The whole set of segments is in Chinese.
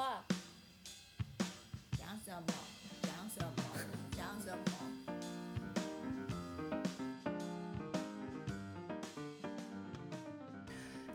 话，讲什么？讲什么？讲什么？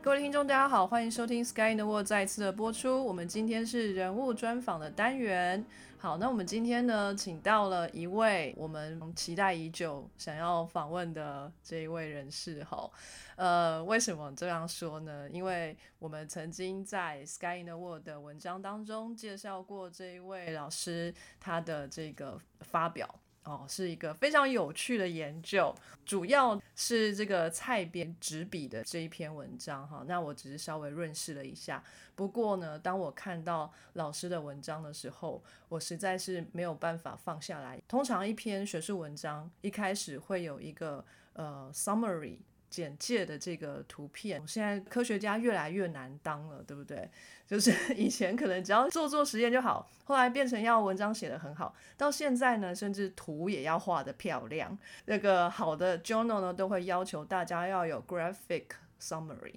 各位听众，大家好，欢迎收听《Sky in the World》再一次的播出。我们今天是人物专访的单元。好，那我们今天呢，请到了一位我们期待已久、想要访问的这一位人士。哈，呃，为什么这样说呢？因为我们曾经在《Sky in the World》的文章当中介绍过这一位老师他的这个发表。哦，是一个非常有趣的研究，主要是这个蔡编执笔的这一篇文章哈。那我只是稍微润饰了一下。不过呢，当我看到老师的文章的时候，我实在是没有办法放下来。通常一篇学术文章一开始会有一个呃 summary。简介的这个图片，现在科学家越来越难当了，对不对？就是 以前可能只要做做实验就好，后来变成要文章写得很好，到现在呢，甚至图也要画得漂亮。那个好的 journal 呢，都会要求大家要有 graphic summary。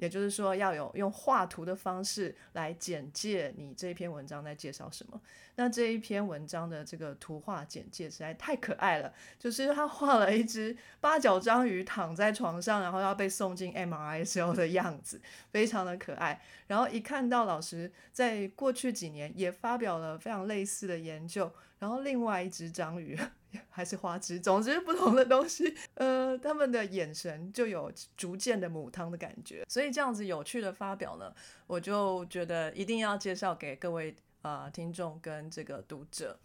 也就是说，要有用画图的方式来简介你这篇文章在介绍什么。那这一篇文章的这个图画简介实在太可爱了，就是他画了一只八角章鱼躺在床上，然后要被送进 MRI 时候的样子，非常的可爱。然后一看到老师在过去几年也发表了非常类似的研究，然后另外一只章鱼。还是花枝，总之不同的东西，呃，他们的眼神就有逐渐的母汤的感觉，所以这样子有趣的发表呢，我就觉得一定要介绍给各位啊听众跟这个读者。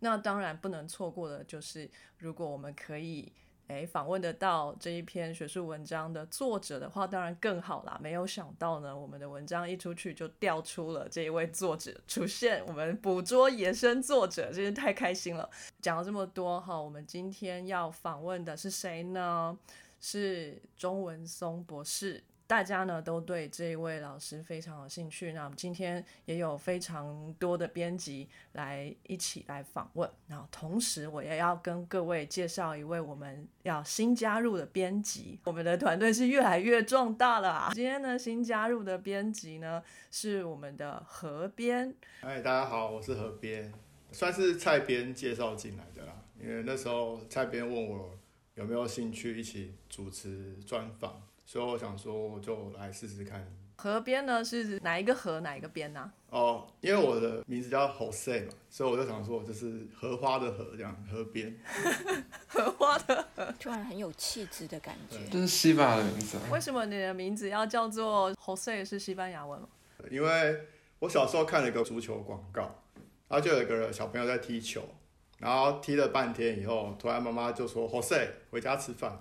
那当然不能错过的就是，如果我们可以。诶，访问得到这一篇学术文章的作者的话，当然更好啦。没有想到呢，我们的文章一出去就调出了这一位作者出现，我们捕捉野生作者，真是太开心了。讲了这么多哈，我们今天要访问的是谁呢？是钟文松博士。大家呢都对这一位老师非常有兴趣，那我们今天也有非常多的编辑来一起来访问。然后同时我也要跟各位介绍一位我们要新加入的编辑，我们的团队是越来越壮大了啊！今天呢新加入的编辑呢是我们的何编。哎，大家好，我是何编，算是蔡编介绍进来的啦。因为那时候蔡编问我有没有兴趣一起主持专访。所以我想说，我就来试试看。河边呢是哪一个河哪一个边呢？哦，因为我的名字叫 Jose 嘛，所以我就想说，就是荷花的荷这样，河边。荷花的荷，突然很有气质的感觉。这是西班牙的名字。为什么你的名字要叫做 Jose 是西班牙文吗？因为我小时候看了一个足球广告，然后就有一个小朋友在踢球，然后踢了半天以后，突然妈妈就说 Jose 回家吃饭。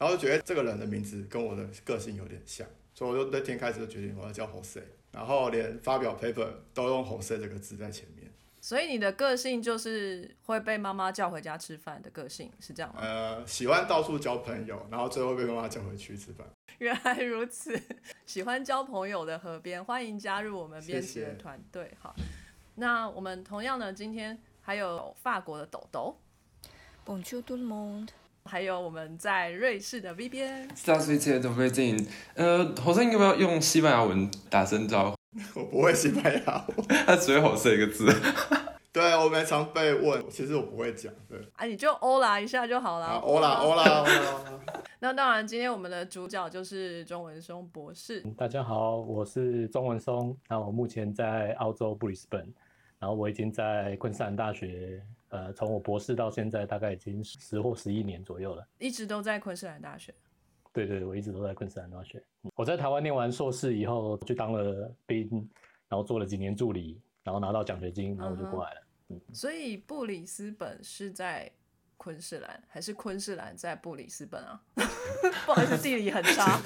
然后就觉得这个人的名字跟我的个性有点像，所以我就那天开始就决定我要叫 Jose，然后连发表 paper 都用 Jose 这个字在前面。所以你的个性就是会被妈妈叫回家吃饭的个性，是这样吗？呃，喜欢到处交朋友，然后最后被妈妈叫回去吃饭。原来如此，喜欢交朋友的河边，欢迎加入我们编辑的团队。好，那我们同样呢，今天还有法国的豆豆。Bonjour tout le monde。还有我们在瑞士的 V 边，大家最都会进。呃，火生要不要用西班牙文打声招呼？我不会西班牙文，他只会火生一个字。对，我们常被问，其实我不会讲。对，啊，你就欧啦一下就好了。欧啦欧啦欧啦。那当然，今天我们的主角就是钟文松博士。大家好，我是钟文松。那我目前在澳洲布里斯本，然后我已经在昆士兰大学。呃，从我博士到现在，大概已经十或十一年左右了。一直都在昆士兰大学。对对，我一直都在昆士兰大学。我在台湾念完硕士以后，就当了兵，然后做了几年助理，然后拿到奖学金，然后我就过来了。嗯。所以布里斯本是在昆士兰，还是昆士兰在布里斯本啊？不好意思，地理很差。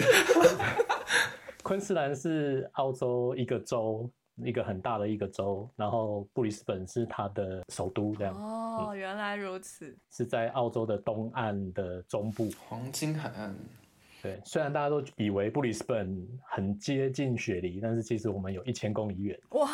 昆士兰是澳洲一个州。一个很大的一个州，然后布里斯本是它的首都，这样。哦，原来如此。是在澳洲的东岸的中部，黄金海岸。对，虽然大家都以为布里斯本很接近雪梨，但是其实我们有一千公里远。哇，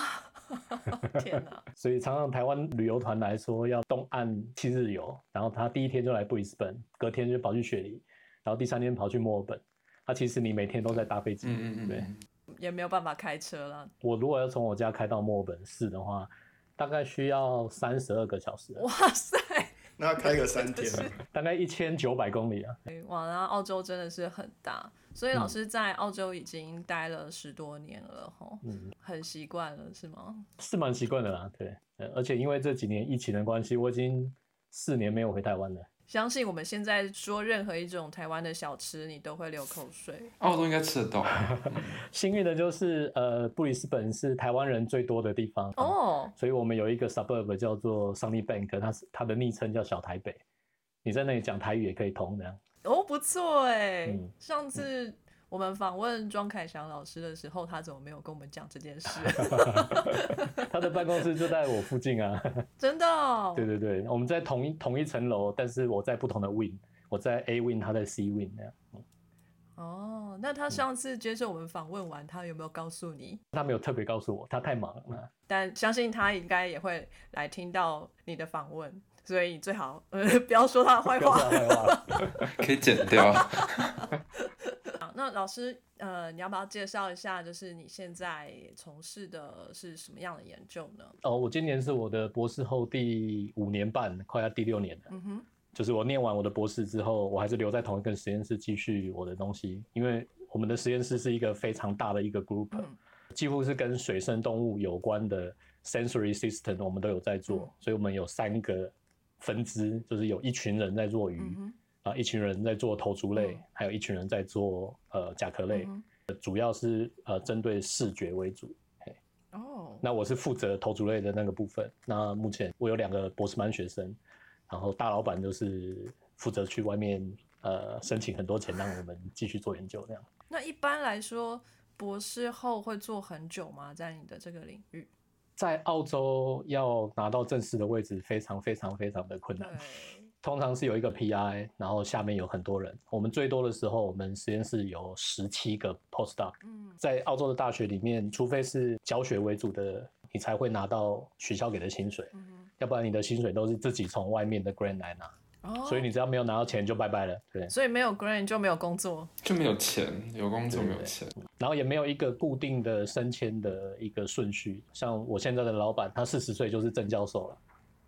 天哪！所以常常台湾旅游团来说要东岸七日游，然后他第一天就来布里斯本，隔天就跑去雪梨，然后第三天跑去墨尔本。他其实你每天都在搭飞机嗯嗯，对。也没有办法开车了。我如果要从我家开到墨尔本市的话，大概需要三十二个小时，哇塞！那要开个三天，大概一千九百公里啊。哇，那澳洲真的是很大，所以老师在澳洲已经待了十多年了，吼，嗯，很习惯了，是吗？是蛮习惯的啦，对，呃而且因为这几年疫情的关系，我已经四年没有回台湾了。相信我们现在说任何一种台湾的小吃，你都会流口水。澳洲应该吃得到。幸运的就是，呃，布里斯本是台湾人最多的地方，哦，所以我们有一个 suburb 叫做 Sunny Bank，它是它的昵称叫小台北。你在那里讲台语也可以通的。哦，不错哎。嗯上次我们访问庄凯翔老师的时候，他怎么没有跟我们讲这件事？他的办公室就在我附近啊。真的、哦？对对对，我们在同一同一层楼，但是我在不同的 wing，我在 A wing，他在 C wing 那样。嗯哦，那他上次接受我们访问完，他有没有告诉你？他没有特别告诉我，他太忙了。但相信他应该也会来听到你的访问，所以最好呃不要说他的坏话。可以剪掉。好，那老师呃，你要不要介绍一下，就是你现在从事的是什么样的研究呢？哦，我今年是我的博士后第五年半，快要第六年了。嗯哼，就是我念完我的博士之后，我还是留在同一个实验室继续我的东西，因为我们的实验室是一个非常大的一个 group，、嗯几乎是跟水生动物有关的 sensory system 我们都有在做，嗯所以我们有三个分支，就是有一群人在做鱼，嗯哼，啊，一群人在做头足类，嗯还有一群人在做呃甲壳类，嗯主要是呃针对视觉为主。哦，那我是负责头足类的那个部分。那目前我有两个博士班学生，然后大老板就是负责去外面呃申请很多钱，让我们继续做研究那样。那一般来说，博士后会做很久吗？在你的这个领域？在澳洲要拿到正式的位置，非常非常非常的困对难。通常是有一个 PI，然后下面有很多人。我们最多的时候，我们实验室有十七个 postdoc。嗯，在澳洲的大学里面，除非是教学为主的，你才会拿到学校给的薪水，嗯要不然你的薪水都是自己从外面的 grant 来拿。哦，所以你只要没有拿到钱就拜拜了，对。所以没有 grant 就没有工作。就没有钱，有工作没有钱。然后也没有一个固定的升迁的一个顺序，像我现在的老板，他四十岁就是正教授了，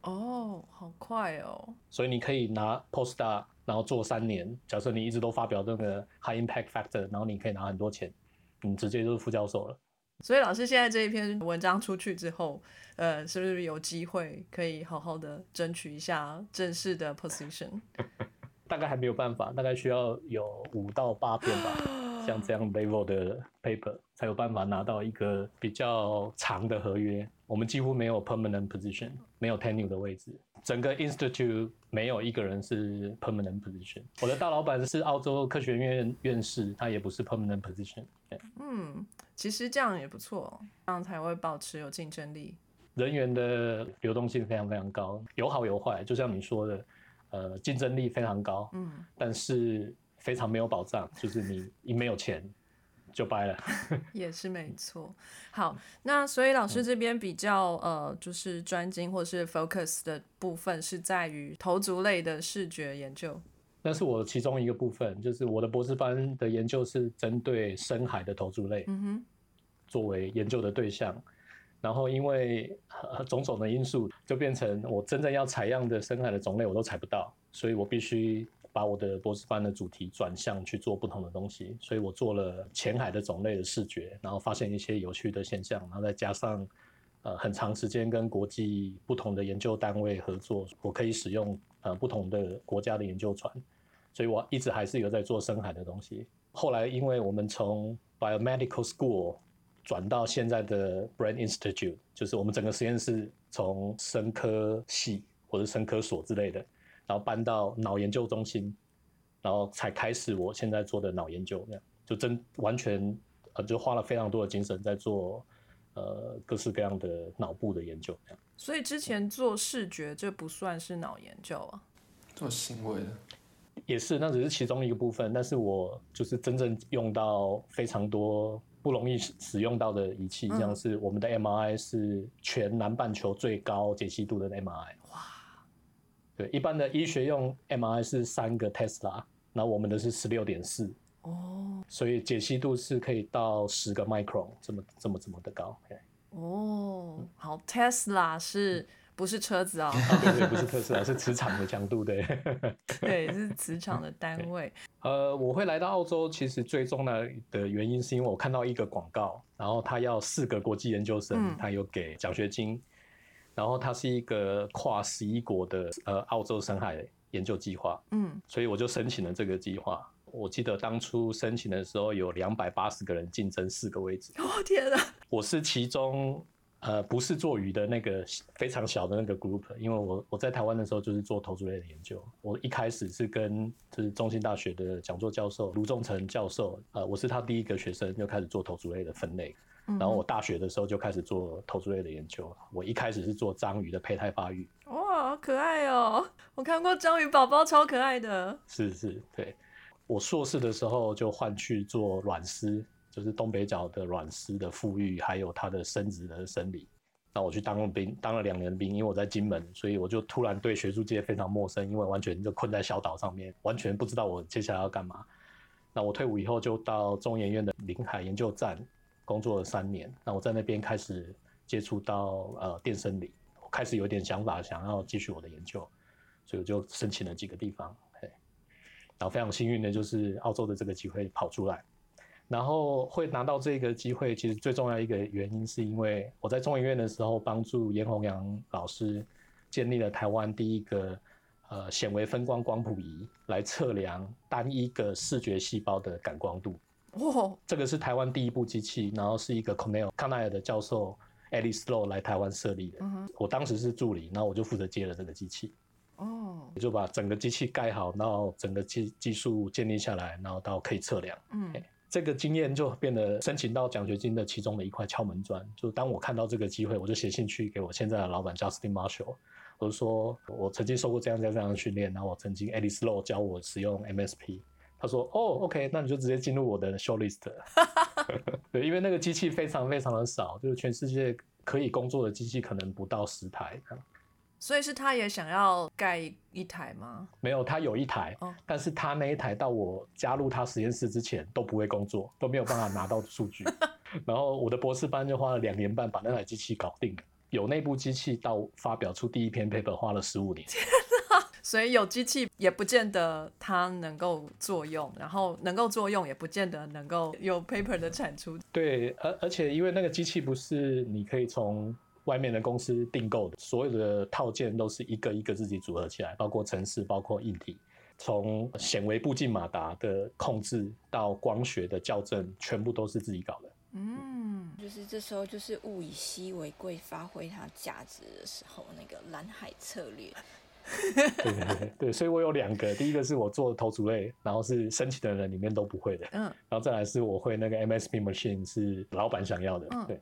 哦，好快哦。所以你可以拿 postdoc，然后做三年。假设你一直都发表这个 high impact factor，然后你可以拿很多钱，你直接就是副教授了。所以老师现在这一篇文章出去之后，呃，是不是有机会可以好好的争取一下正式的 position？大概还没有办法，大概需要有五到八篇吧，像这样 level 的 paper 才有办法拿到一个比较长的合约。我们几乎没有 permanent position，没有 tenure 的位置。整个 institute 没有一个人是 permanent position。我的大老板是澳洲科学院院士，他也不是 permanent position。对嗯，其实这样也不错，这样才会保持有竞争力。人员的流动性非常非常高，有好有坏，就像你说的，呃，竞争力非常高，嗯，但是非常没有保障，就是你你没有钱就掰了。也是没错。好，那所以老师这边比较呃，就是专精或是 focus 的部分是在于头足类的视觉研究。那是我其中一个部分，就是我的博士班的研究是针对深海的头足类嗯哼，作为研究的对象，然后因为呃种种的因素，就变成我真正要采样的深海的种类我都采不到，所以我必须把我的博士班的主题转向去做不同的东西，所以我做了浅海的种类的视觉，然后发现一些有趣的现象，然后再加上呃很长时间跟国际不同的研究单位合作，我可以使用呃不同的国家的研究船，所以我一直还是有在做深海的东西。后来因为我们从 biomedical school 转到现在的 Brain Institute，就是我们整个实验室从生科系或者生科所之类的，然后搬到脑研究中心，然后才开始我现在做的脑研究，这样就真完全呃就花了非常多的精神在做呃各式各样的脑部的研究，这样。所以之前做视觉这不算是脑研究啊。做行为的，也是，那只是其中一个部分。但是我就是真正用到非常多不容易使使用到的仪器，嗯像是我们的 MRI 是全南半球最高解析度的 MRI。一般的医学用 MRI 是三个 Tesla，然后我们的是十六点四，哦所以解析度是可以到十个 micron 这么这么这么的高。哦，好，Tesla 是不是车子啊？对对，不是特斯拉，是磁场的强度，对。对，是磁场的单位。呃，我会来到澳洲，其实最重要的原因是因为我看到一个广告，然后他要四个国际研究生，嗯他有给奖学金，然后它是一个跨十一国的呃澳洲深海研究计划，嗯，所以我就申请了这个计划。我记得当初申请的时候有两百八十个人竞争四个位置，哦天哪，我是其中呃不是做鱼的那个非常小的那个 group，因为我我在台湾的时候就是做投资类的研究，我一开始是跟就是中兴大学的讲座教授卢仲成教授，呃，我是他第一个学生就开始做投资类的分类，嗯然后我大学的时候就开始做投资类的研究，我一开始是做章鱼的胚胎发育，哇，好可爱哦！我看过章鱼宝宝，超可爱的。是是，对。我硕士的时候就换去做卵丝，就是东北角的卵丝的富裕，还有它的生殖的生理。那我去当了兵，当了两年兵，因为我在金门，所以我就突然对学术界非常陌生，因为完全就困在小岛上面，完全不知道我接下来要干嘛。那我退伍以后就到中研院的临海研究站工作了三年。那我在那边开始接触到呃电生理，我开始有点想法，想要继续我的研究，所以我就申请了几个地方。嘿然后非常幸运的就是澳洲的这个机会跑出来，然后会拿到这个机会，其实最重要一个原因是因为我在中研院的时候帮助严宏阳老师建立了台湾第一个呃显微分光光谱仪来测量单一个视觉细胞的感光度。哇，这个是台湾第一部机器，然后是一个 Cornell 康奈尔的教授 Alice Low 来台湾设立的。嗯，我当时是助理，然后我就负责接了这个机器。哦，我就把整个机器盖好，然后整个技技术建立下来，然后到可以测量。嗯这个经验就变得申请到奖学金的其中的一块敲门砖。就当我看到这个机会，我就写信去给我现在的老板 Justin Marshall，我就说我曾经受过这样这样这样的训练，然后我曾经 Alice Low 教我使用 MSP。他说：“哦，OK，那你就直接进入我的 show list。”对，因为那个机器非常非常的少，就是全世界可以工作的机器可能不到十台。所以是他也想要盖一台吗？没有，他有一台，哦但是他那一台到我加入他实验室之前都不会工作，都没有办法拿到数据。然后我的博士班就花了两年半把那台机器搞定了。有那部机器到发表出第一篇 paper 花了十五年。所以有机器也不见得它能够作用，然后能够作用也不见得能够有 paper 的产出。对，而而且因为那个机器不是你可以从外面的公司订购的，所有的套件都是一个一个自己组合起来，包括程式，包括硬体，从显微步进马达的控制到光学的校正，全部都是自己搞的。嗯，就是这时候就是物以稀为贵，发挥它价值的时候，那个蓝海策略。对对对 对，所以我有两个，第一个是我做投组类，然后是申请的人里面都不会的，嗯然后再来是我会那个 MSP machine 是老板想要的，嗯对，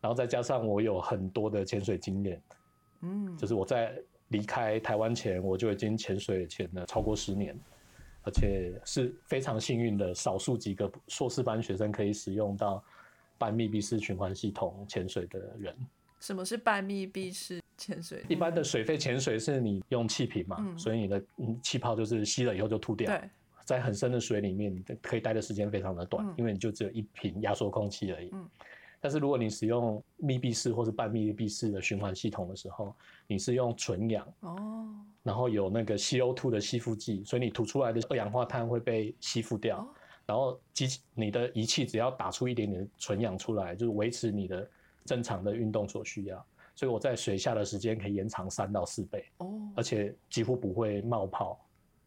然后再加上我有很多的潜水经验，嗯，就是我在离开台湾前，我就已经潜水潜了超过十年，而且是非常幸运的，少数几个硕士班学生可以使用到半密闭式循环系统潜水的人。什么是半密闭式潜水？一般的水肺潜水是你用气瓶嘛，嗯所以你的嗯气泡就是吸了以后就吐掉。对，在很深的水里面，你可以待的时间非常的短，嗯因为你就只有一瓶压缩空气而已。嗯但是如果你使用密闭式或是半密闭式的循环系统的时候，你是用纯氧，哦，然后有那个 CO2 的吸附剂，所以你吐出来的二氧化碳会被吸附掉。哦然后机器你的仪器只要打出一点点纯氧出来，就是维持你的正常的运动所需要。所以我在水下的时间可以延长三到四倍。哦，而且几乎不会冒泡，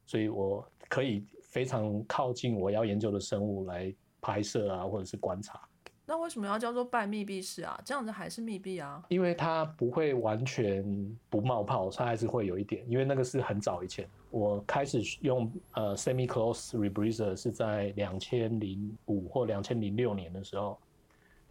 所以我可以非常靠近我要研究的生物来拍摄啊，或者是观察，那为什么要叫做半密闭式啊？这样子还是密闭啊？因为它不会完全不冒泡，它还是会有一点，因为那个是很早以前，我开始用呃 semi close rebreather 是在两千零五或两千零六年的时候，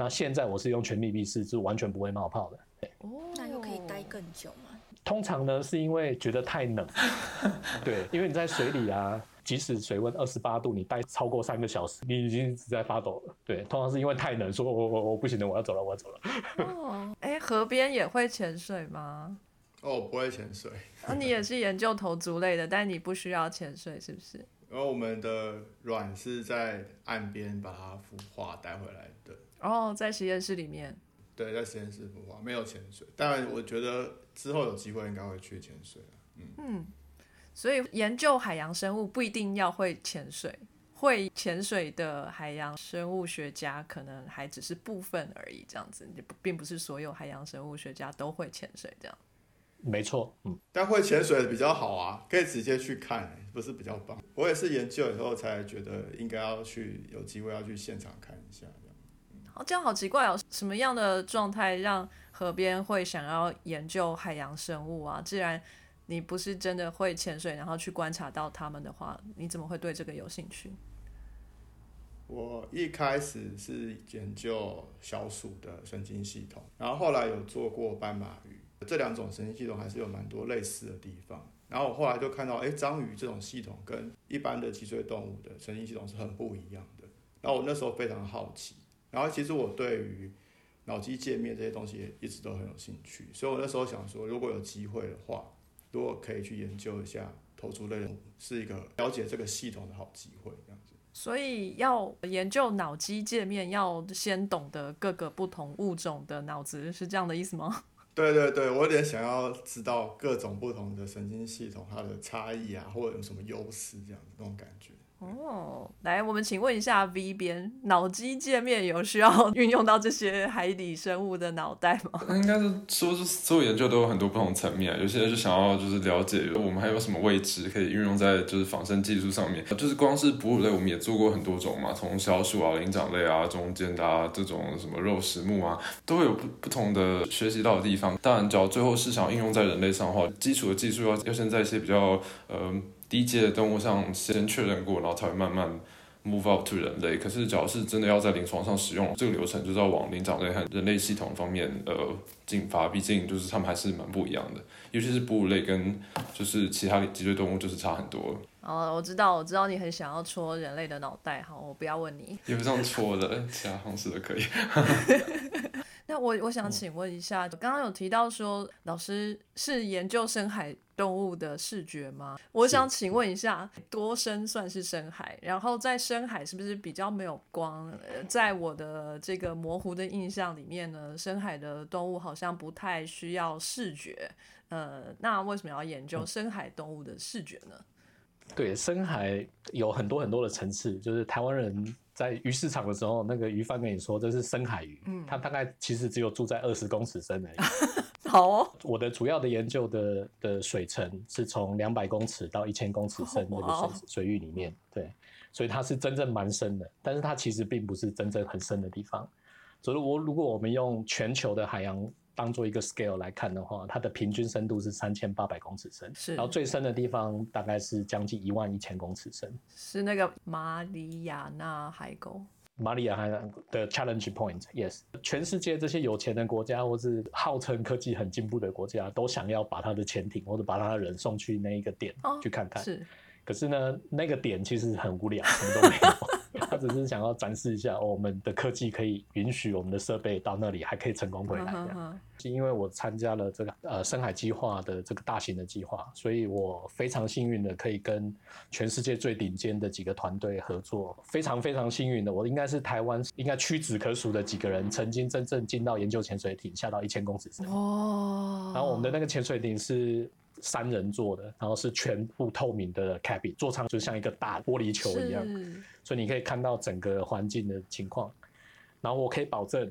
那现在我是用全密闭式，是完全不会冒泡的。哦，那又可以待更久吗？通常呢，是因为觉得太冷，对，因为你在水里啊，即使水温二十八度，你待超过三个小时，你已经一直在发抖了。对，通常是因为太冷，说我我我不行了，我要走了，我要走了。哦，哎，河边也会潜水吗？哦，不会潜水，啊，你也是研究头足类的，但你不需要潜水，是不是？然后我们的卵是在岸边把它孵化带回来的，哦，在实验室里面，对，在实验室孵化，没有潜水。当然，我觉得之后有机会应该会去潜水嗯所以研究海洋生物不一定要会潜水，会潜水的海洋生物学家可能还只是部分而已，这样子，也不并不是所有海洋生物学家都会潜水这样。没错，嗯，但会潜水的比较好啊，可以直接去看，不是比较棒。我也是研究以后才觉得应该要去，有机会要去现场看一下这样。好，这样好奇怪哦，什么样的状态让河边会想要研究海洋生物啊？既然你不是真的会潜水，然后去观察到它们的话，你怎么会对这个有兴趣？我一开始是研究小鼠的神经系统，然后后来有做过斑马鱼，这两种神经系统还是有蛮多类似的地方。然后我后来就看到，哎，章鱼这种系统跟一般的脊椎动物的神经系统是很不一样的。然后我那时候非常好奇，然后其实我对于脑机界面这些东西也一直都很有兴趣，所以我那时候想说，如果有机会的话，如果可以去研究一下投足类动物，是一个了解这个系统的好机会，这样子。所以要研究脑机界面，要先懂得各个不同物种的脑子，是这样的意思吗？对对对，我有点想要知道各种不同的神经系统它的差异啊，或者有什么优势这样子那种感觉。哦，来，我们请问一下 V 边，脑机界面有需要运用到这些海底生物的脑袋吗？应该是说，是所有研究都有很多不同层面，有些人就想要就是了解我们还有什么位置可以运用在就是仿生技术上面，就是光是哺乳类我们也做过很多种嘛，从小鼠啊、灵长类啊、中间的啊这种什么肉食目啊，都会有不不同的学习到的地方。当然，只要最后是想应用在人类上的话，基础的技术要要先在一些比较呃。低阶的动物上先确认过，然后才会慢慢 move up to 人类。可是，只要是真的要在临床上使用，这个流程就是要往灵长类和人类系统方面呃进发。毕竟，就是他们还是蛮不一样的，尤其是哺乳类跟就是其他脊椎动物就是差很多。哦，我知道，我知道你很想要戳人类的脑袋，好，我不要问你。也不这样戳的，其他方式都可以。那我我想请问一下，刚刚有提到说老师是研究深海动物的视觉吗？我想请问一下，多深算是深海？然后在深海是不是比较没有光？在我的这个模糊的印象里面呢，深海的动物好像不太需要视觉。呃，那为什么要研究深海动物的视觉呢？对，深海有很多很多的层次，就是台湾人。在鱼市场的时候，那个鱼贩跟你说这是深海鱼，嗯，它大概其实只有住在二十公尺深而已。好哦，我的主要的研究的的水层是从两百公尺到一千公尺深那个水水域里面，对，所以它是真正蛮深的，但是它其实并不是真正很深的地方。所以，我如果我们用全球的海洋。当做一个 scale 来看的话，它的平均深度是三千八百公尺深，是，然后最深的地方大概是将近一万一千公尺深，是那个马里亚纳海沟。马里亚海的 challenge point，yes，全世界这些有钱的国家或是号称科技很进步的国家，都想要把他的潜艇或者把他的人送去那一个点去看看。是，可是呢，那个点其实很无聊，什么都没有。他只是想要展示一下，我们的科技可以允许我们的设备到那里还可以成功回来。这样，是因为我参加了这个呃深海计划的这个大型的计划，所以我非常幸运的可以跟全世界最顶尖的几个团队合作。非常非常幸运的，我应该是台湾应该屈指可数的几个人，曾经真正进到研究潜水艇下到一千公尺深。哦。然后我们的那个潜水艇是。三人座的，然后是全部透明的 cabin，座舱就像一个大玻璃球一样，所以你可以看到整个环境的情况。然后我可以保证，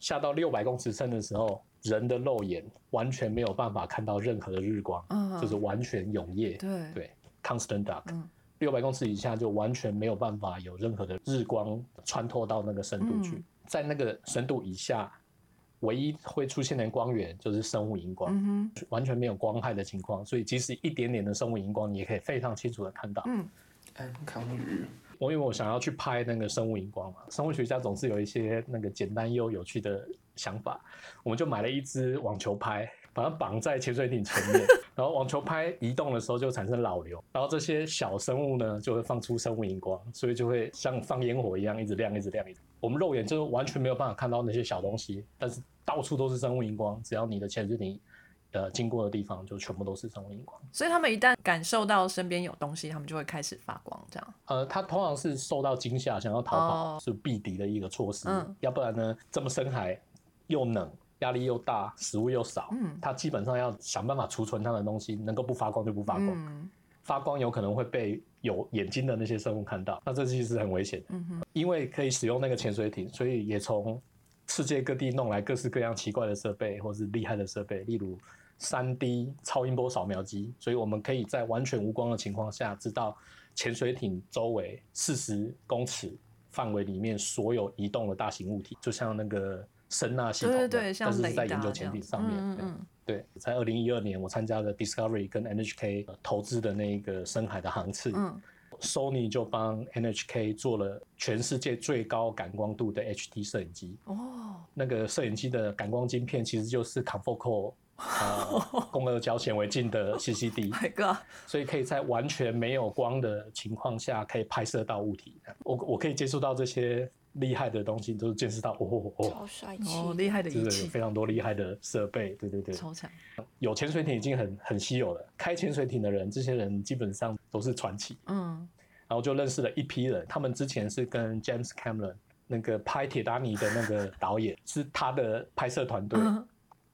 下到六百公尺深的时候，人的肉眼完全没有办法看到任何的日光，就是完全永夜。对对，constant dark。六百公尺以下就完全没有办法有任何的日光穿透到那个深度去，在那个深度以下。唯一会出现的光源就是生物荧光，嗯完全没有光害的情况，所以即使一点点的生物荧光，你也可以非常清楚的看到。嗯，安康鱼。我因为我想要去拍那个生物荧光嘛，生物学家总是有一些那个简单又有趣的想法，我们就买了一支网球拍，把它绑在潜水艇前面，然后网球拍移动的时候就产生老流，然后这些小生物呢就会放出生物荧光，所以就会像放烟火一样一直亮，一直亮，一直。我们肉眼就完全没有办法看到那些小东西，但是到处都是生物荧光。只要你的潜水艇呃经过的地方就全部都是生物荧光。所以他们一旦感受到身边有东西，他们就会开始发光，这样。呃，他通常是受到惊吓，想要逃跑，哦是避敌的一个措施。嗯要不然呢，这么深海又冷，压力又大，食物又少，嗯它基本上要想办法储存它的东西，能够不发光就不发光。嗯发光有可能会被有眼睛的那些生物看到，那这其实是很危险的。嗯哼因为可以使用那个潜水艇，所以也从世界各地弄来各式各样奇怪的设备，或是厉害的设备，例如三 D 超音波扫描机，所以我们可以在完全无光的情况下，知道潜水艇周围四十公尺范围里面所有移动的大型物体，就像那个声呐系统，对对对，像但是是在研究潜艇上面。对嗯嗯对，在二零一二年，我参加了 Discovery 跟 NHK 呃投资的那个深海的航次。嗯 Sony 就帮 NHK 做了全世界最高感光度的 HD 摄影机。嗯，哦，那个摄影机的感光晶片其实就是 Confocal 呃 共二胶显微镜的 CCD，My God，所以可以在完全没有光的情况下，可以拍摄到物体。我我可以接触到这些厉害的东西，都是见识到哦哦超帅气哦，厉害的就是有仪器，非常多厉害的设备。对对对，超强。有潜水艇已经很很稀有了。开潜水艇的人，这些人基本上都是传奇。嗯然后就认识了一批人，他们之前是跟 James Cameron 那个拍《铁达尼》的那个导演是他的拍摄团队，嗯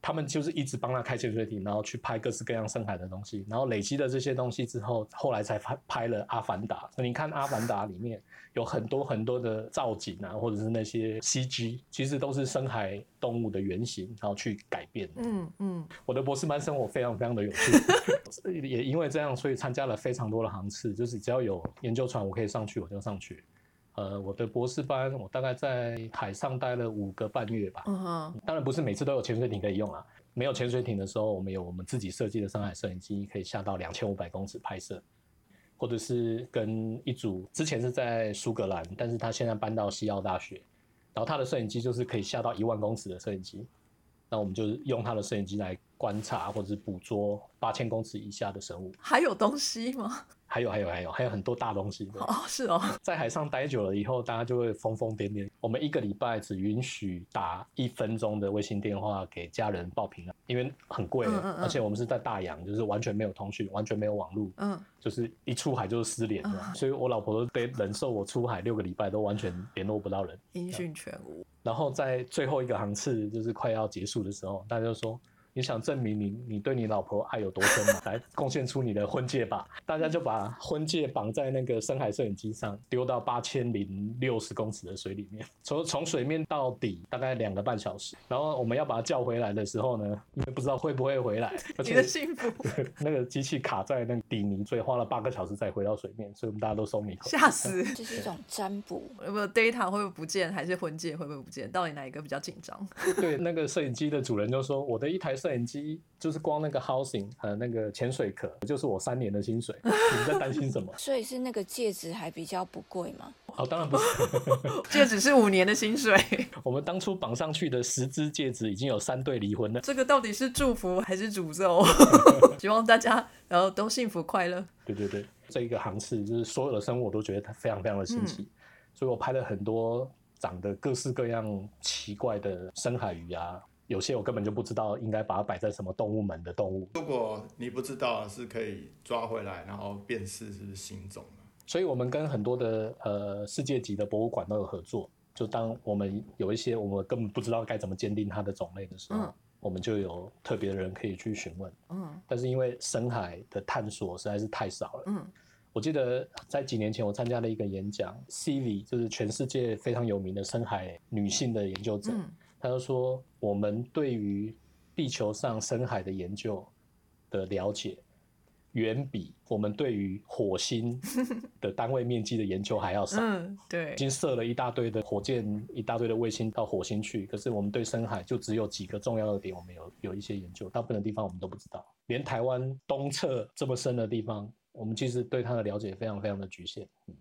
他们就是一直帮他开潜水艇，然后去拍各式各样深海的东西，然后累积了这些东西之后，后来才拍拍了《阿凡达》。你看《阿凡达》里面有很多很多的造景啊，或者是那些 CG，其实都是深海动物的原型，然后去改变的。嗯嗯，我的博士班生活非常非常的有趣，也因为这样，所以参加了非常多的航次，就是只要有研究船我可以上去，我就上去。呃，我的博士班我大概在海上待了五个半月吧，嗯哼，当然不是每次都有潜水艇可以用啊。没有潜水艇的时候，我们有我们自己设计的深海摄影机，可以下到两千五百公尺拍摄，或者是跟一组之前是在苏格兰，但是他现在搬到西澳大学，然后他的摄影机就是可以下到一万公尺的摄影机，那我们就是用他的摄影机来观察或者是捕捉八千公尺以下的生物，还有东西吗？还有还有还有还有很多大东西。对哦，是哦，在海上待久了以后，大家就会疯疯癫癫。我们一个礼拜只允许打一分钟的微信电话给家人报平安，因为很贵，嗯嗯嗯而且我们是在大洋，就是完全没有通讯，完全没有网络，嗯，就是一出海就是失联所以我老婆都得忍受我出海六个礼拜都完全联络不到人。音讯全无。然后在最后一个航次，就是快要结束的时候，大家就说。你想证明你你对你老婆爱有多深吗？来贡献出你的婚戒吧！大家就把婚戒绑在那个深海摄影机上，丢到八千零六十公尺的水里面，从从水面到底大概两个半小时。然后我们要把它叫回来的时候呢，因为不知道会不会回来，而你的幸福，那个机器卡在那个底泥，所以花了八个小时才回到水面，所以我们大家都松了一口气。吓死！这是一种占卜，有没有 data 会不会不见，还是婚戒会不会不见？到底哪一个比较紧张？对，那个摄影机的主人就说，我的一台摄影机就是光那个 housing 和那个潜水壳，就是我三年的薪水。你们在担心什么？所以是那个戒指还比较不贵吗？哦，当然不是，戒指是五年的薪水，我们当初绑上去的十只戒指已经有三对离婚了。这个到底是祝福还是诅咒？希望大家然后都幸福快乐。对对对，这一个航次就是所有的生物我都觉得它非常非常的新奇，所以我拍了很多长得各式各样奇怪的深海鱼啊，有些我根本就不知道应该把它摆在什么动物门的动物。如果你不知道，是可以抓回来，然后辨识是不是新种的。所以我们跟很多的呃世界级的博物馆都有合作。就当我们有一些我们根本不知道该怎么鉴定它的种类的时候，嗯我们就有特别的人可以去询问。嗯但是因为深海的探索实在是太少了，嗯我记得在几年前我参加了一个演讲 c v 就是全世界非常有名的深海女性的研究者，嗯他就说我们对于地球上深海的研究的了解，远比我们对于火星的单位面积的研究还要少。嗯，对已，经射了一大堆的火箭、一大堆的卫星到火星去，可是我们对深海就只有几个重要的点，我们有有一些研究，大部分的地方我们都不知道。连台湾东侧这么深的地方，我们其实对它的了解非常非常的局限。嗯，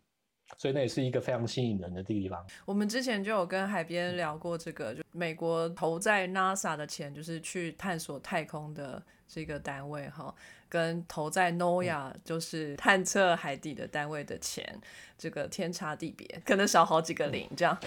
所以那也是一个非常吸引人的地方。我们之前就有跟海边聊过这个，就美国投在 NASA 的钱，就是去探索太空的这个单位哈，跟投在 NOAA 就是探测海底的单位的钱，这个天差地别，可能少好几个零这样。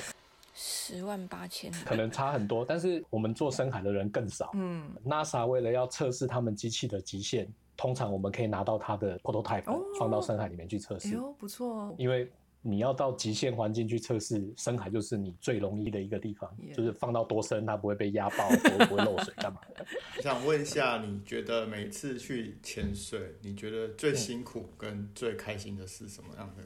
十万八千，可能差很多，但是我们做深海的人更少。嗯，NASA 为了要测试他们机器的极限，通常我们可以拿到它的 prototype 哦放到深海里面去测试，哎呦，不错哦。因为你要到极限环境去测试，深海就是你最容易的一个地方就是放到多深它不会被压爆，不会不会漏水干嘛的。我想问一下，你觉得每次去潜水，你觉得最辛苦跟最开心的是什么样的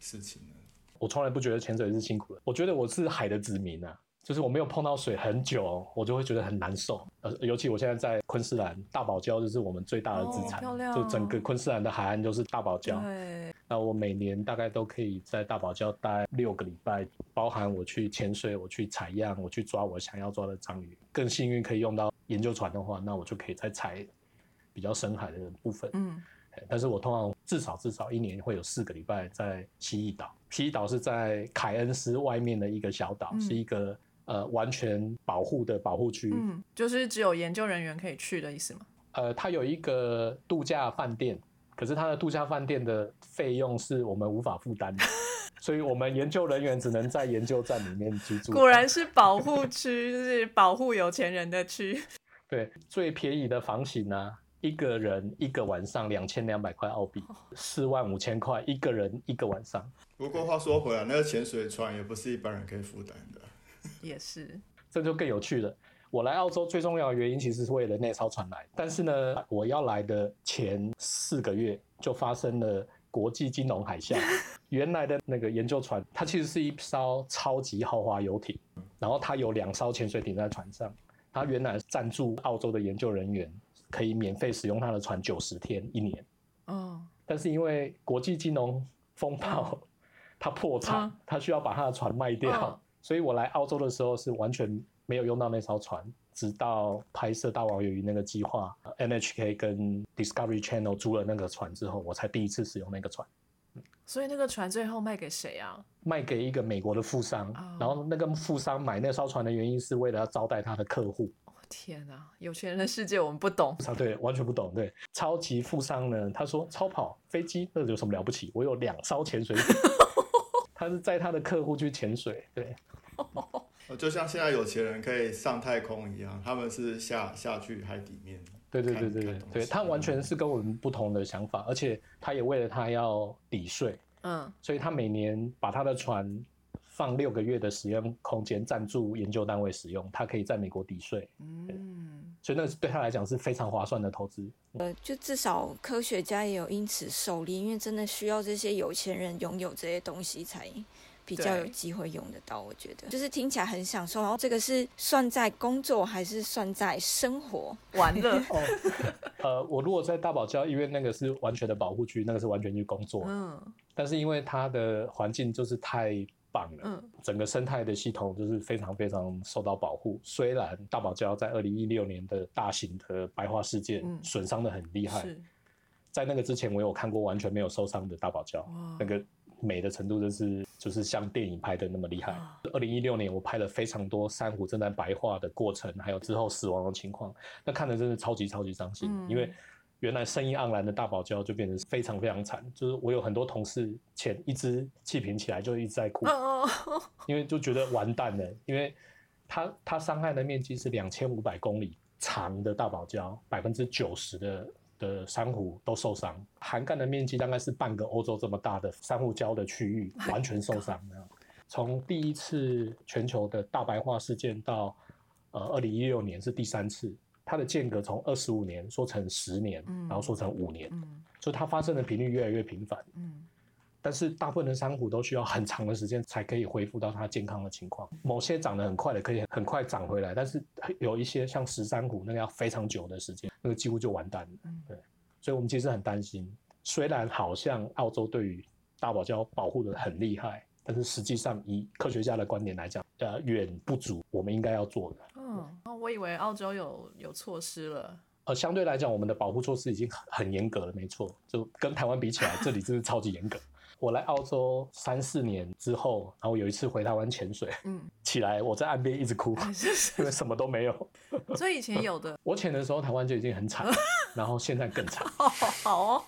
事情呢？我从来不觉得潜水是辛苦的，我觉得我是海的子民啊，就是我没有碰到水很久，我就会觉得很难受。呃，尤其我现在在昆士兰，大堡礁就是我们最大的资产，哦就整个昆士兰的海岸都是大堡礁。对，那我每年大概都可以在大堡礁待六个礼拜，包含我去潜水、我去采样、我去抓我想要抓的章鱼。更幸运可以用到研究船的话，那我就可以再采比较深海的部分。嗯，但是我通常至少至少一年会有四个礼拜在蜥蜴岛。蜥蜴岛是在凯恩斯外面的一个小岛，嗯是一个呃完全保护的保护区。嗯，就是只有研究人员可以去的意思吗？呃，它有一个度假饭店，可是他的度假饭店的费用是我们无法负担的，所以我们研究人员只能在研究站里面居住。果然是保护区，就是保护有钱人的区。对，最便宜的房型呢、一个人一个晚上两千两百块澳币，四万五千块一个人一个晚上。不过话说回来，那个潜水船也不是一般人可以负担的。也是，这就更有趣了。我来澳洲最重要的原因其实是为了那艘船来，但是呢，我要来的前四个月就发生了国际金融海啸。原来的那个研究船，它其实是一艘超级豪华游艇，然后它有两艘潜水艇在船上。它原来赞助澳洲的研究人员可以免费使用它的船九十天一年，哦，但是因为国际金融风暴，它破产嗯，它需要把它的船卖掉，嗯所以我来澳洲的时候是完全没有用到那艘船，直到拍摄《大王有鱼》那个计划呃，NHK 跟 Discovery Channel 租了那个船之后，我才第一次使用那个船。所以那个船最后卖给谁啊？卖给一个美国的富商，哦然后那个富商买那艘船的原因是为了要招待他的客户。天啊，有钱人的世界我们不懂。啊，对，完全不懂。对，超级富商呢，他说超跑飞机那有什么了不起？我有两艘潜水艇，他是载他的客户去潜水。对，呃 就像现在有钱人可以上太空一样，他们是下下去海底面。对对对对对他完全是跟我们不同的想法，而且他也为了他要抵税，嗯，所以他每年把他的船放六个月的使用空间赞助研究单位使用，他可以在美国抵税，嗯，所以那对他来讲是非常划算的投资。呃，就至少科学家也有因此受利，因为真的需要这些有钱人拥有这些东西才。比较有机会用得到，我觉得就是听起来很享受。然后这个是算在工作还是算在生活？玩乐。哦，呃，我如果在大堡礁，因为那个是完全的保护区，那个是完全去工作，嗯但是因为它的环境就是太棒了，嗯整个生态的系统就是非常非常受到保护。虽然大堡礁在二零一六年的大型的白化事件嗯损伤的很厉害，是在那个之前我有看过完全没有受伤的大堡礁，那个美的程度就是就是像电影拍的那么厉害。二零一六年我拍了非常多珊瑚正在白化的过程，还有之后死亡的情况，那看的真是超级超级伤心，嗯因为。原来生意盎然的大堡礁就变成非常非常惨，就是我有很多同事前一支气瓶起来就一直在哭，哦，因为就觉得完蛋了，因为它它伤害的面积是两千五百公里长的大堡礁，百分之九十的的珊瑚都受伤，涵盖的面积大概是半个欧洲这么大的珊瑚礁的区域完全受伤了。从第一次全球的大白化事件到呃二零一六年是第三次，它的间隔从二十五年缩成十年，嗯然后缩成五年，嗯所以它发生的频率越来越频繁。嗯但是大部分的珊瑚都需要很长的时间才可以恢复到它健康的情况。某些长得很快的可以很快长回来，但是有一些像石珊瑚那个要非常久的时间，那个几乎就完蛋了。嗯对，所以我们其实很担心。虽然好像澳洲对于大堡礁保护的很厉害，但是实际上以科学家的观点来讲，呃，远不足我们应该要做的。嗯，哦我以为澳洲有有措施了。呃，相对来讲，我们的保护措施已经很很严格了，没错。就跟台湾比起来，这里真是超级严格。我来澳洲三四年之后，然后有一次回台湾潜水，嗯，起来我在岸边一直哭，因为什么都没有。所以以前有的，我潜的时候，台湾就已经很惨了，然后现在更惨。好好哦。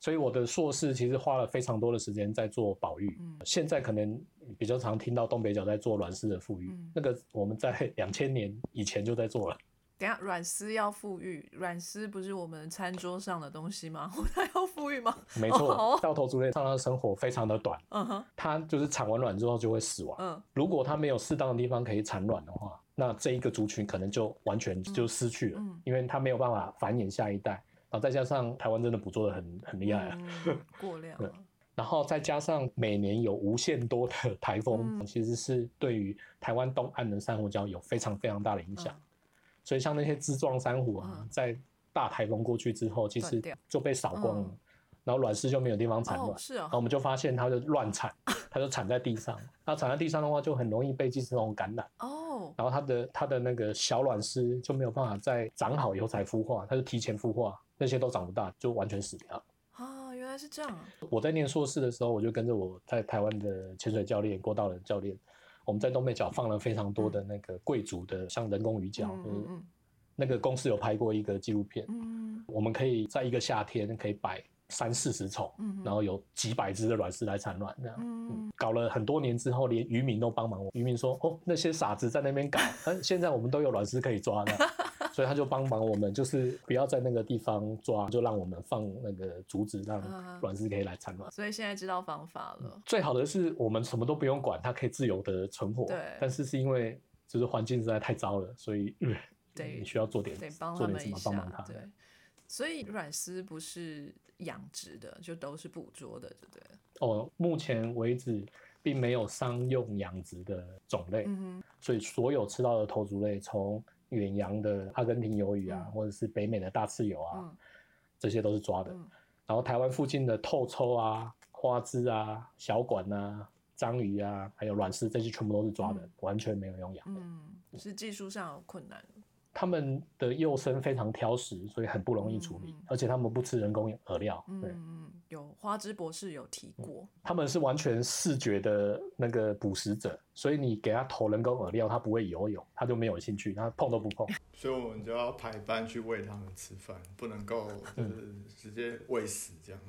所以我的硕士其实花了非常多的时间在做保育。嗯现在可能比较常听到东北角在做卵丝的富裕，嗯那个我们在两千年以前就在做了。等下软丝要富裕，软丝不是我们餐桌上的东西吗？它要富裕吗？没哦错，到头族类它的生活非常的短，嗯哼，它就是产完卵之后就会死亡。嗯如果它没有适当的地方可以产卵的话，那这一个族群可能就完全就失去了，嗯因为它没有办法繁衍下一代。然后再加上台湾真的捕捉的很很厉害啊，嗯，过量对。然后再加上每年有无限多的台风，嗯其实是对于台湾东岸的珊瑚礁有非常非常大的影响。嗯所以像那些枝状珊瑚啊，嗯在大台风过去之后，其实就被扫光了，嗯然后卵丝就没有地方产卵。哦，是然后我哦，们就发现它就乱产，它就产在地上。那产在地上的话，就很容易被寄生虫感染，哦，然后它的它的那个小卵丝就没有办法再长好以后才孵化，它就提前孵化，那些都长不大，就完全死掉。啊，原来是这样啊。我在念硕士的时候，我就跟着我在台湾的潜水教练郭道仁教练，我们在东北角放了非常多的那个贵族的像人工鱼礁，嗯嗯。那个公司有拍过一个纪录片，嗯。我们可以在一个夏天可以摆三四十丛，嗯然后有几百只的卵丝来产卵，这样。嗯。搞了很多年之后，连渔民都帮忙。我。渔民说：“哦，那些傻子在那边搞，但 现在我们都有卵丝可以抓的，所以他就帮忙我们，就是不要在那个地方抓，就让我们放那个竹子，让啊卵丝可以来产卵。所以现在知道方法了。最好的是我们什么都不用管，它可以自由的存活。对但是是因为就是环境实在太糟了，所以、你需要做点得帮做点什他们一下么帮忙他。，对。所以软丝不是养殖的，就都是捕捉的，对不对？哦，目前为止并没有商用养殖的种类。嗯所以所有吃到的头足类，从远洋的阿根廷鱿鱼啊，嗯或者是北美的大刺鱿啊，嗯这些都是抓的。嗯然后台湾附近的透抽啊、花枝啊、小管啊、章鱼啊，还有卵丝，这些全部都是抓的，嗯完全没有用养的。嗯，是技术上有困难。它们的幼生非常挑食，所以很不容易处理，嗯嗯而且他们不吃人工饵料。对，嗯嗯，有花枝博士有提过。他们是完全视觉的那个捕食者，所以你给他投人工饵料，他不会游泳，他就没有兴趣，他碰都不碰。所以我们就要排班去喂他们吃饭，不能够就是直接喂死这样。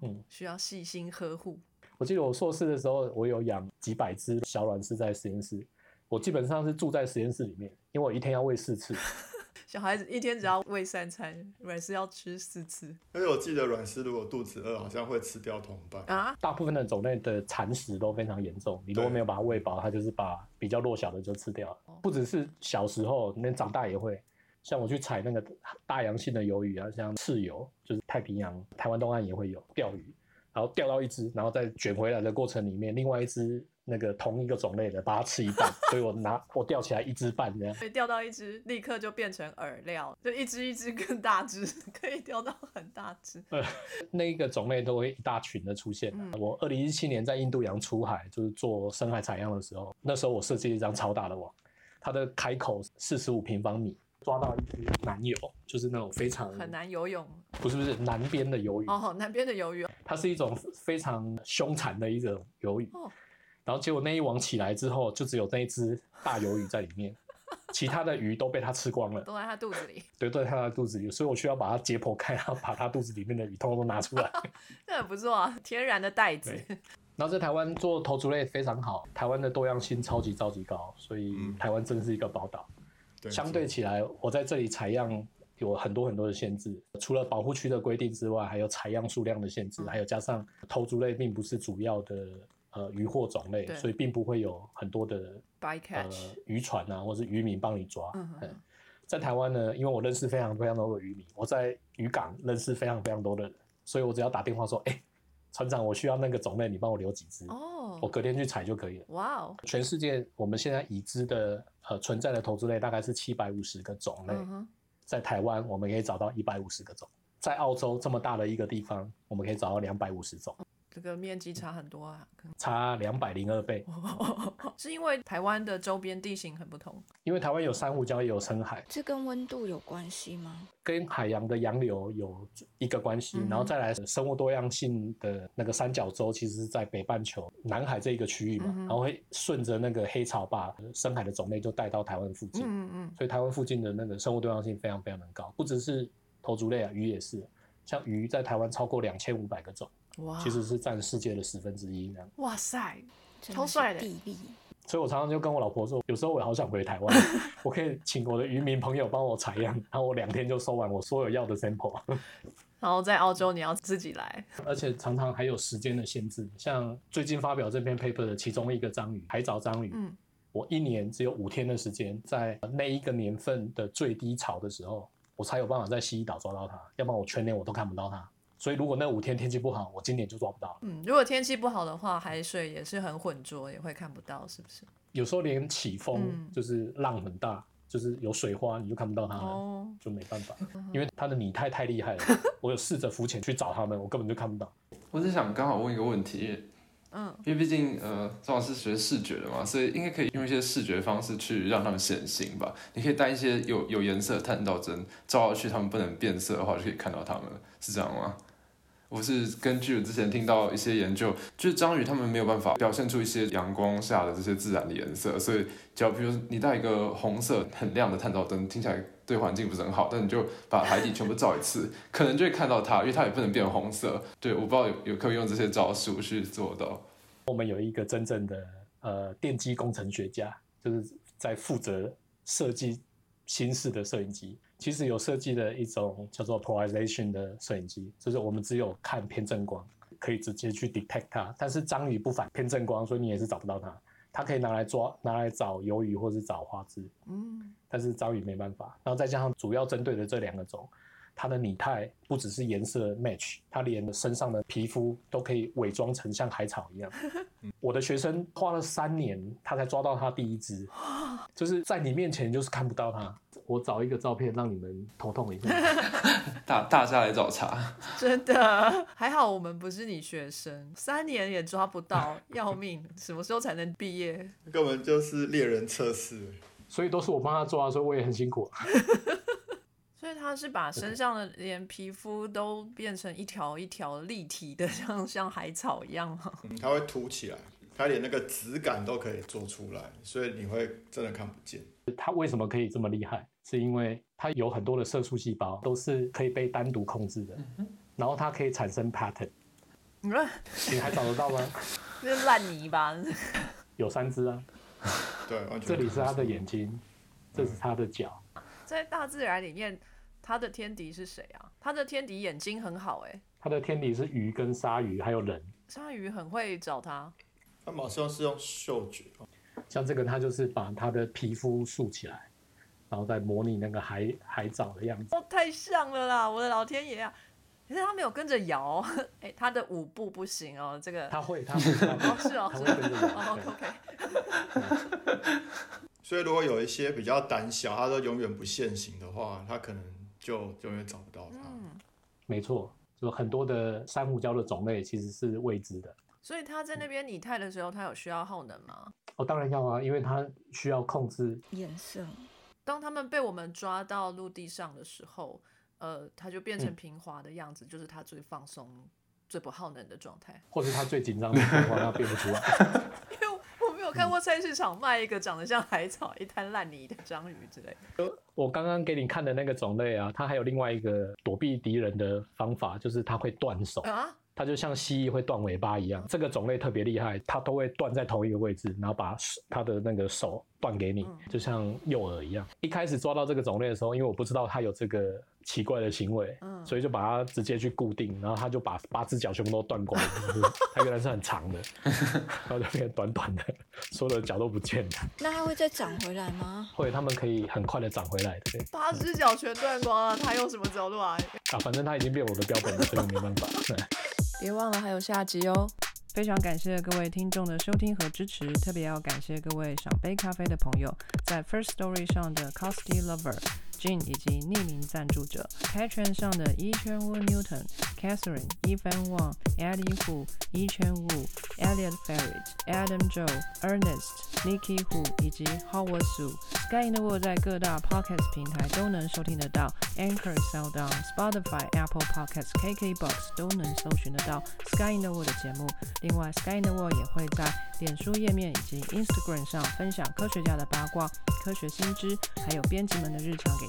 嗯需要细心呵护。我记得我硕士的时候，我有养几百只小卵丝在实验室。我基本上是住在实验室里面，因为我一天要喂四次。小孩子一天只要喂三餐，软丝要吃四次而且我记得软丝如果肚子饿，好像会吃掉同伴。啊！大部分的种类的蚕食都非常严重，你如果没有把它喂饱，它就是把比较弱小的就吃掉了。不只是小时候，那长大也会。像我去采那个大洋性的鱿鱼啊，像赤鱿，就是太平洋、台湾东岸也会有钓鱼，然后钓到一只，然后再卷回来的过程里面，另外一只那个同一个种类的把它吃一半，所以我拿我钓起来一只半这样。所以钓到一只，立刻就变成饵料，就一只一只更大只，可以钓到很大只。那一个种类都会一大群的出现。嗯我二零一七年在印度洋出海，就是做深海采样的时候，那时候我设计了一张超大的网，它的开口四十五平方米，抓到一只南游，就是那种非常很难游泳不是不是南边的鱿鱼，哦，南边的鱿鱼它是一种非常凶残的一种鱿鱼。哦然后结果那一网起来之后，就只有那一只大鱿鱼在里面，其他的鱼都被它吃光了。都在它肚子里，对，都在它的肚子里，所以我需要把它解剖开，然后把它肚子里面的鱼通通都拿出来。这很不错啊，天然的袋子。然后在台湾做头足类非常好，台湾的多样性超级超级高，所以嗯台湾真是一个宝岛。对，相对起来，我在这里采样有很多很多的限制，除了保护区的规定之外，还有采样数量的限制，嗯还有加上头足类并不是主要的呃渔获种类，所以并不会有很多的呃渔船啊或是渔民帮你抓。嗯哼嗯在台湾呢，因为我认识非常非常多的渔民，我在渔港认识非常非常多的人，所以我只要打电话说，哎、船长，我需要那个种类，你帮我留几只，哦我，隔天去采就可以了。哇哦，全世界我们现在已知的呃存在的投资类大概是七百五十个种类，在台湾我们可以找到一百五十个种，在澳洲这么大的一个地方，我们可以找到两百五十种，这个面积差很多啊，差两百零二倍。是因为台湾的周边地形很不同。因为台湾有珊瑚礁，也有深海，这跟温度有关系吗？跟海洋的洋流有一个关系，嗯然后再来生物多样性的那个三角洲，其实是在北半球南海这一个区域嘛，嗯然后会顺着那个黑潮把深海的种类就带到台湾附近，嗯嗯所以台湾附近的那个生物多样性非常非常的高，不只是头足类啊，鱼也是，像鱼在台湾超过两千五百个种，嗯，哇，其实是占世界的十分之一这样。哇塞，超帅的地利。所以我常常就跟我老婆说，有时候我好想回台湾，我可以请我的渔民朋友帮我采样，然后我两天就收完我所有要的 sample。然后在澳洲你要自己来，而且常常还有时间的限制，像最近发表这篇 paper 的其中一个章鱼，海藻章鱼，嗯，我一年只有五天的时间，在那一个年份的最低潮的时候，我才有办法在西伊岛抓到它，要不然我全年我都看不到它。所以如果那五天天气不好，我今年就抓不到了。嗯，如果天气不好的话，海水也是很浑浊，也会看不到，是不是？有时候连起风嗯就是浪很大，就是有水花，你就看不到它了。哦，就没办法，因为它的拟态太厉害了。我有试着浮潜去找它们，我根本就看不到。我是想刚好问一个问题，嗯，因为毕竟呃，张老师学视觉的嘛，所以应该可以用一些视觉方式去让他们显形吧。你可以带一些有有颜色的探照灯照下去，他们不能变色的话，就可以看到它们，是这样吗？我是根据我之前听到一些研究，就是章鱼它们没有办法表现出一些阳光下的这些自然的颜色，所以只要比如你带一个红色很亮的探照灯，听起来对环境不是很好，但你就把海底全部照一次，可能就会看到它，因为它也不能变红色。对，我不知道有有可可以用这些招数去做到。我们有一个真正的呃电机工程学家，就是在负责设计新式的摄影机。其实有设计的一种叫做 polarization 的摄影机，就是我们只有看偏振光，可以直接去 detect 它。但是章鱼不反偏振光，所以你也是找不到它。它可以拿来抓，拿来找鱿鱼或是找花枝，嗯，但是章鱼没办法。然后再加上主要针对的这两个种，它的拟态不只是颜色 match，它连身上的皮肤都可以伪装成像海草一样。我的学生花了三年，他才抓到他第一只，就是在你面前就是看不到它。我找一个照片让你们头痛一下。大大家来找茬，真的还好，我们不是你学生，三年也抓不到，要命！什么时候才能毕业？根本就是猎人测试。所以都是我帮他抓，所以我也很辛苦。所以他是把身上的连皮肤都变成一条一条立体的，像像海草一样吗？嗯，它会凸起来，它连那个质感都可以做出来，所以你会真的看不见。它为什么可以这么厉害？是因为它有很多的色素细胞都是可以被单独控制的，然后它可以产生 pattern。你说你还找得到吗？那是烂泥吧？有三只啊，对，完全这里是它的眼睛，这是它的脚。在大自然里面，它的天敌是谁啊？他的天敌眼睛很好哎、他的天敌是鱼跟鲨鱼，还有人。鲨鱼很会找他，他马上是用嗅觉，像这个，他就是把他的皮肤竖起来，然后再模拟那个海海藻的样子。哦，太像了啦！我的老天爷啊！可是他没有跟着摇，哎、它的舞步不行哦，这个他会，他会，是哦 他会跟着哦摇。对，OK，所以如果有一些比较胆小，他都永远不现形的话，他可能就永远找不到它。嗯，没错，就很多的珊瑚礁的种类其实是未知的。所以它在那边拟态的时候，它有需要耗能吗？哦，当然要啊，因为它需要控制颜色，当他们被我们抓到陆地上的时候，呃，它就变成嗯平滑的样子，就是它最放松、最不耗能的状态。或是它最紧张的情况，它变不出来。看过菜市场卖一个长得像海草、一滩烂泥的章鱼之类的。我刚刚给你看的那个种类啊，它还有另外一个躲避敌人的方法，就是它会断手。啊，它就像蜥蜴会断尾巴一样，这个种类特别厉害，它都会断在同一个位置，然后把它的那个手断给你嗯，就像诱饵一样。一开始抓到这个种类的时候，因为我不知道它有这个奇怪的行为，嗯所以就把它直接去固定，然后它就把八只脚全部都断光了，它原来是很长的，然后就变短短的，所有的脚都不见了。那它会再长回来吗？或者它们可以很快的长回来的，对八只脚全断光了，它用什么走路啊？啊，反正它已经变我的标本了，所以没办法。别忘了还有下集哦。非常感谢各位听众的收听和支持，特别要感谢各位赏杯咖啡的朋友，在 First Story 上的 Costy Lover、Jean 以及匿名赞助者，Patron 上的一圈 Wu Newton、Catherine、Evan Wang、Eddie Hu、一圈 Wu、Elliot Ferret、Adam Joe、Ernest、Nikki Hu 以及 Howard Su。Sky in the World 在各大 Podcast 平台都能收听得到，Anchor、SoundOn、Spotify、Apple Podcasts、KKBox 都能搜寻得到 Sky in the World 的节目。另外，Sky in the World 也会在脸书页面以及 Instagram 上分享科学家的八卦、科学新知，还有编辑们的日常给